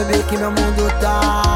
sabe bem que meu mundo tá.